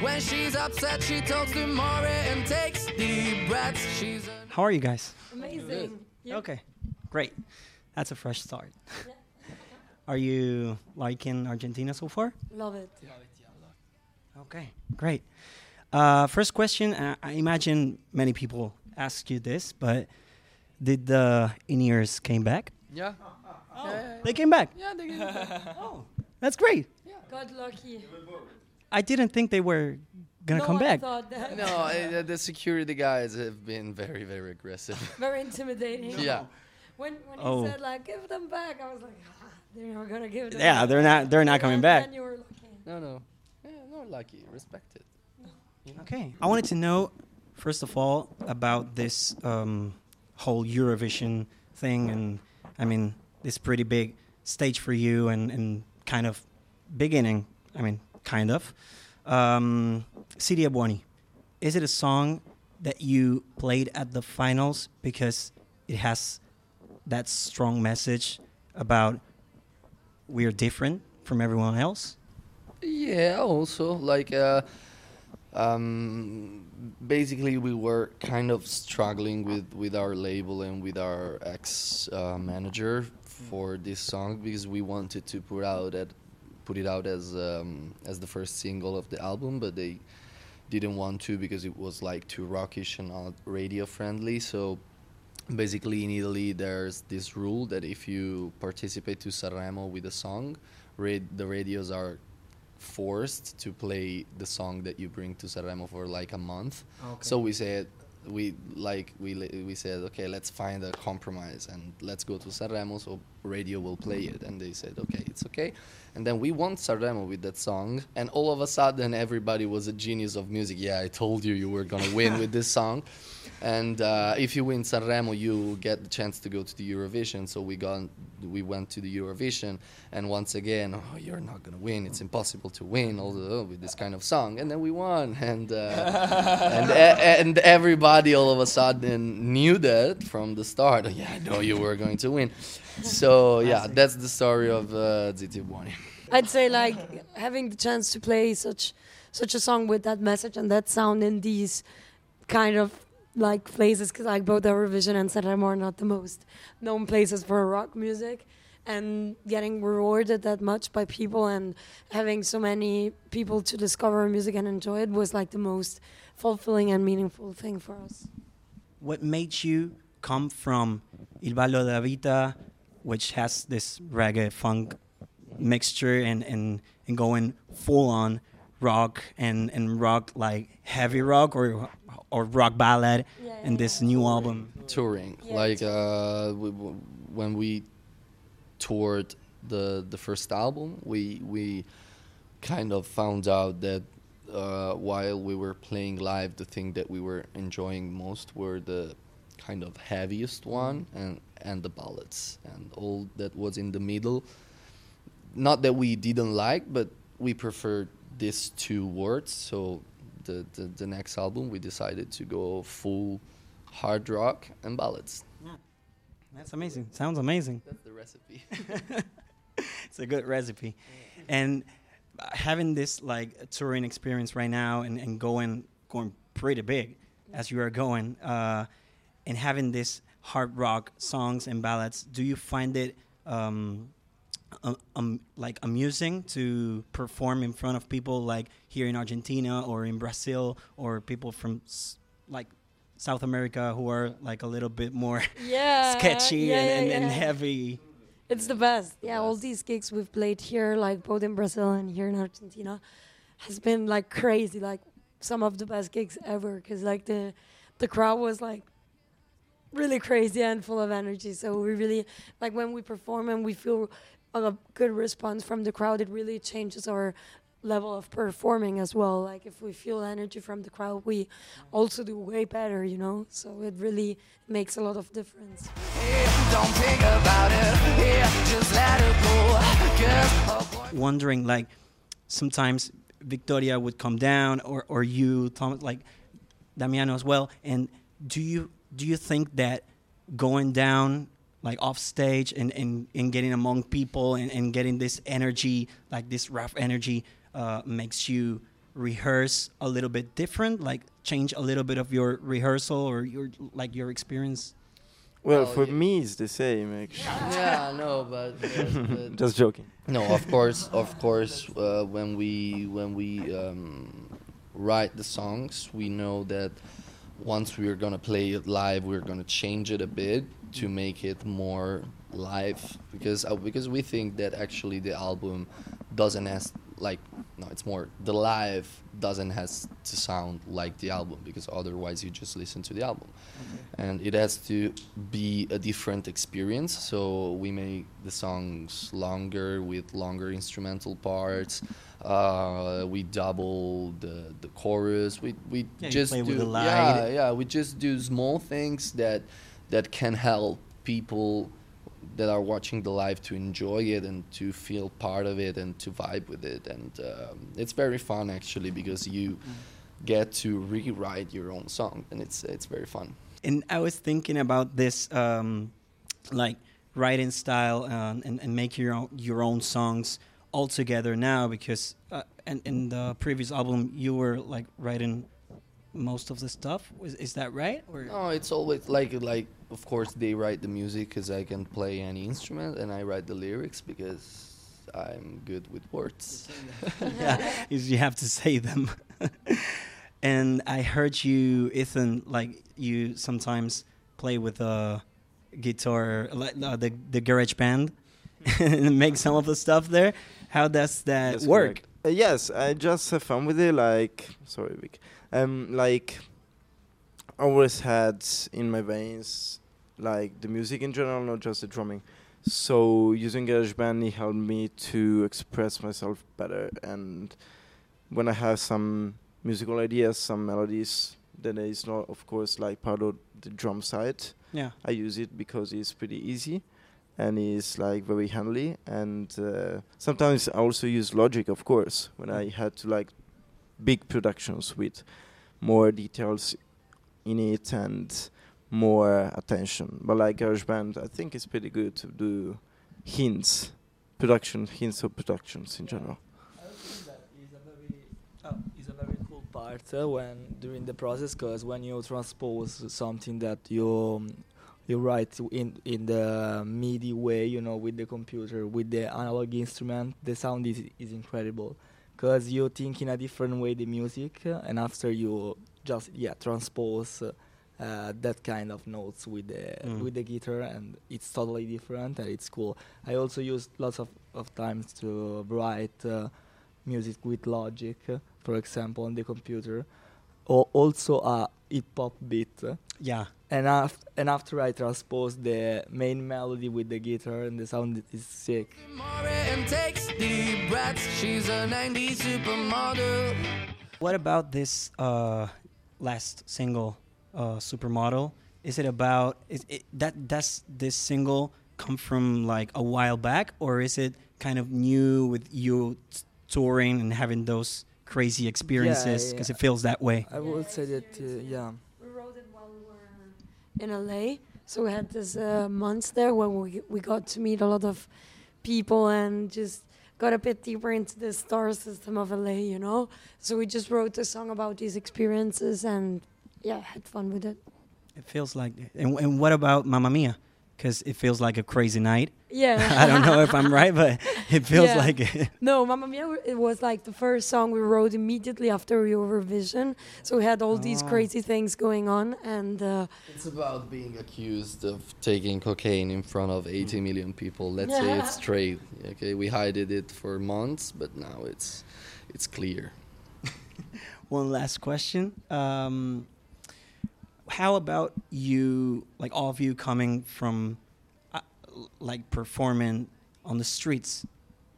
When she's upset, she talks to Maury and takes deep breaths. She's How are you guys? Amazing. You? Okay, great. That's a fresh start. are you liking Argentina so far? Love it. Yeah. Okay, great. Uh, first question uh, I imagine many people ask you this, but did the in ears came back? Yeah. They came back. Yeah, they get it. Oh, that's great. Yeah. God lucky. I didn't think they were gonna no come back. No, uh, the security guys have been very, very aggressive. Very intimidating. yeah. When when Oh. he said like give them back, I was like, ah, they're not gonna give them. Yeah, back. they're not. They're not And coming then- back. Then you were looking. No, no. Yeah, no, lucky. Respect it. Okay. I wanted to know, first of all, about this um, whole Eurovision thing, and I mean, this pretty big stage for you, and, and kind of beginning. I mean, kind of. Um, Siria Buoni, is it a song that you played at the finals because it has that strong message about we're different from everyone else? Yeah, also like uh, um, basically we were kind of struggling with with our label and with our ex uh, manager for this song because we wanted to put out at put it out as um, as the first single of the album, but they didn't want to because it was like too rockish and not radio friendly. So basically in Italy there's this rule that if you participate to Sanremo with a song, rad- the radios are forced to play the song that you bring to Sanremo for like a month. Okay. So we said we like we we said okay let's find a compromise and let's go to Sanremo so radio will play it. And they said okay it's okay. And then we won Sanremo with that song. And all of a sudden everybody was a genius of music. Yeah I told you you were gonna win with this song and uh, if you win Sanremo, you get the chance to go to the Eurovision. So we got, we went to the Eurovision, and once again, oh, you're not gonna win. It's impossible to win, although with this kind of song. And then we won, and uh, and e- and everybody all of a sudden knew that from the start. Oh, yeah, I know you were going to win. So yeah, that's the story of uh, Zitti Buoni. I'd say like having the chance to play such such a song with that message and that sound in these kind of like places because like both Eurovision and Sanremo are not the most known places for rock music and getting rewarded that much by people and having so many people to discover music and enjoy it was like the most fulfilling and meaningful thing for us. what made you come from Il Ballo della Vita, which has this reggae funk mixture, and, and, and going full on rock and, and rock like heavy rock or or rock ballad Yeah, in this new album? touring. Yeah, like uh, we, when we toured the the first album we we kind of found out that uh, while we were playing live the thing that we were enjoying most were the kind of heaviest one and and the ballads and all that was in the middle. Not that we didn't like but we preferred these two words so the, the, the next album we decided to go full hard rock and ballads Yeah, That's amazing. Sounds amazing. that's the recipe it's a good recipe. And uh, having this like touring experience right now and, and going going pretty big as you are going, uh, and having this hard rock songs and ballads, do you find it um, um, um, like amusing to perform in front of people like here in Argentina or in Brazil or people from s- like South America who are like a little bit more Yeah, sketchy yeah, and, and, yeah, and heavy? It's the best. Yeah, all these gigs we've played here, like both in Brazil and here in Argentina, has been like crazy. Like some of the best gigs ever. Because like the the crowd was like really crazy and full of energy. So we really like when we perform and we feel a good response from the crowd. It really changes our level of performing as well. Like if we feel energy from the crowd, we also do way better. You know. So it really makes a lot of difference. Wondering like sometimes Victoria would come down or, or you Thomas like Damiano as well and do you do you think that going down like off stage and, and, and getting among people and, and getting this energy like this rough energy uh, makes you rehearse a little bit different, like change a little bit of your rehearsal or your like your experience? Well, Well, for ye- me, it's the same. Actually. yeah, no, but, but, but Just joking. no, of course, of course. Uh, when we when we um, write the songs, we know that once we're gonna play it live, we're gonna change it a bit to make it more live because uh, because we think that actually the album doesn't has like no, it's more the live doesn't has to sound like the album because otherwise you just listen to the album. And it has to be a different experience. So we make the songs longer with longer instrumental parts. Uh, we double the the chorus. We we Yeah, just do with the light. yeah yeah we just do small things that that can help people that are watching the live to enjoy it and to feel part of it and to vibe with it and um, it's very fun actually because you get to rewrite your own song and it's it's very fun And I was thinking about this, um, like writing style uh, and and make your own, your own songs all together now because uh, and in the previous album you were like writing most of the stuff. Is, is that right? Or no it's always like like of course they write the music because i can play any instrument and i write the lyrics because i'm good with words yeah, is you have to say them. and I heard you, Ethan, like you sometimes play with a guitar, like uh, the the GarageBand, and make some of the stuff there. How does that That's work? Uh, yes, I just have fun with it. Like, sorry, Vic. Um, like, I always had in my veins, like the music in general, not just the drumming. So using GarageBand it helped me to express myself better. And when I have some musical ideas, some melodies, that is not, of course, like part of the drum side. Yeah. I use it because it's pretty easy and it's like very handy. And uh, sometimes I also use Logic, of course, when I had to like big productions with more details in it and more attention. But like GarageBand, I think it's pretty good to do hints, production hints of productions in general. I think that is a very, oh, is a very cool part uh, when during the process, because when you transpose something that you um, you write in in the MIDI way, you know, with the computer, with the analog instrument, the sound is is incredible, because you think in a different way the music, uh, and after you just yeah transpose. Uh, uh, that kind of notes with the Mm. with the guitar and it's totally different and it's cool. I also use lots of, of times to write uh, music with Logic, uh, for example, on the computer, or also a hip hop beat. Yeah. And after and after I transpose the main melody with the guitar and the sound is sick. Maureen takes deep breaths. She's a 90s supermodel. What about this uh, last single, uh, Supermodel? Is it about is it that does this single come from like a while back, or is it kind of new with you t- touring and having those crazy experiences? Because yeah. it feels that way. I would say that uh, yeah. We wrote it while we were in LA. So we had this uh, months there when we we got to meet a lot of people and just got a bit deeper into the star system of LA, you know. So we just wrote a song about these experiences and yeah, had fun with it. It feels like. And, and what about Mamma Mia? Because it feels like a crazy night. Yeah. I don't know if I'm right, but it feels Yeah. like it. No, Mamma Mia, it was like the first song we wrote immediately after Eurovision. So we had all these Oh. crazy things going on, and uh, It's about being accused of taking cocaine in front of 80 million people. Let's say it's straight. Okay, we hid it for months, but now it's it's clear. One last question. Um, how about you, like all of you coming from, uh, like performing on the streets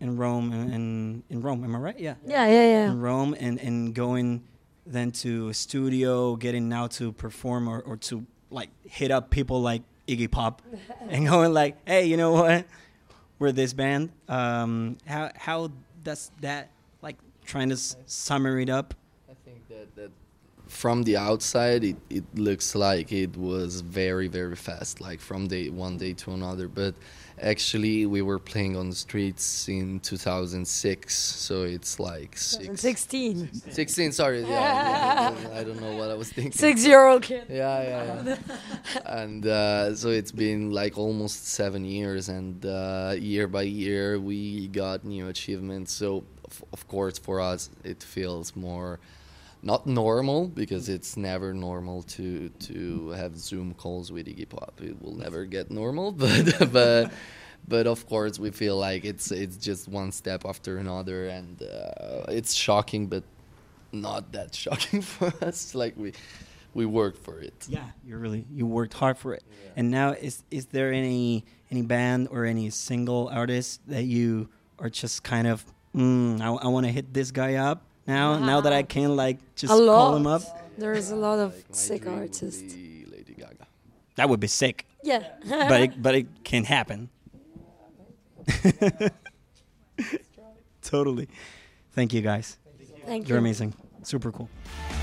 in Rome and, and in Rome? Am I right? Yeah. yeah, yeah, yeah. In Rome and, and going then to a studio, getting now to perform or, or to like hit up people like Iggy Pop and going like, hey, you know what? We're this band. Um, how how does that like trying to s- summary it up? I think that, that from the outside, it, it looks like it was very, very fast, like from day one day to another. But Actually, we were playing on the streets in 2006, so it's like six, 16. 16. Sorry, yeah, yeah, yeah, I don't know what I was thinking. Six year old kid. Yeah, yeah, yeah. and uh, so it's been like almost seven years, and uh, year by year we got new achievements. So of, of course, for us, it feels more not normal because it's never normal to to have Zoom calls with Iggy Pop. It will never get normal, but but but of course we feel like it's it's just one step after another, and uh, it's shocking, but not that shocking for us. Like we we worked for it. Yeah, you really you worked hard for it. And now is is there any any band or any single artist that you are just kind of mm, I, I want to hit this guy up now now that I can like just a lot. call him up? There's a lot of Like, sick artists. Lady Gaga. That would be sick, Yeah. but it, but it can happen. totally. Thank you guys. Thank you. You're amazing. Super cool. Save the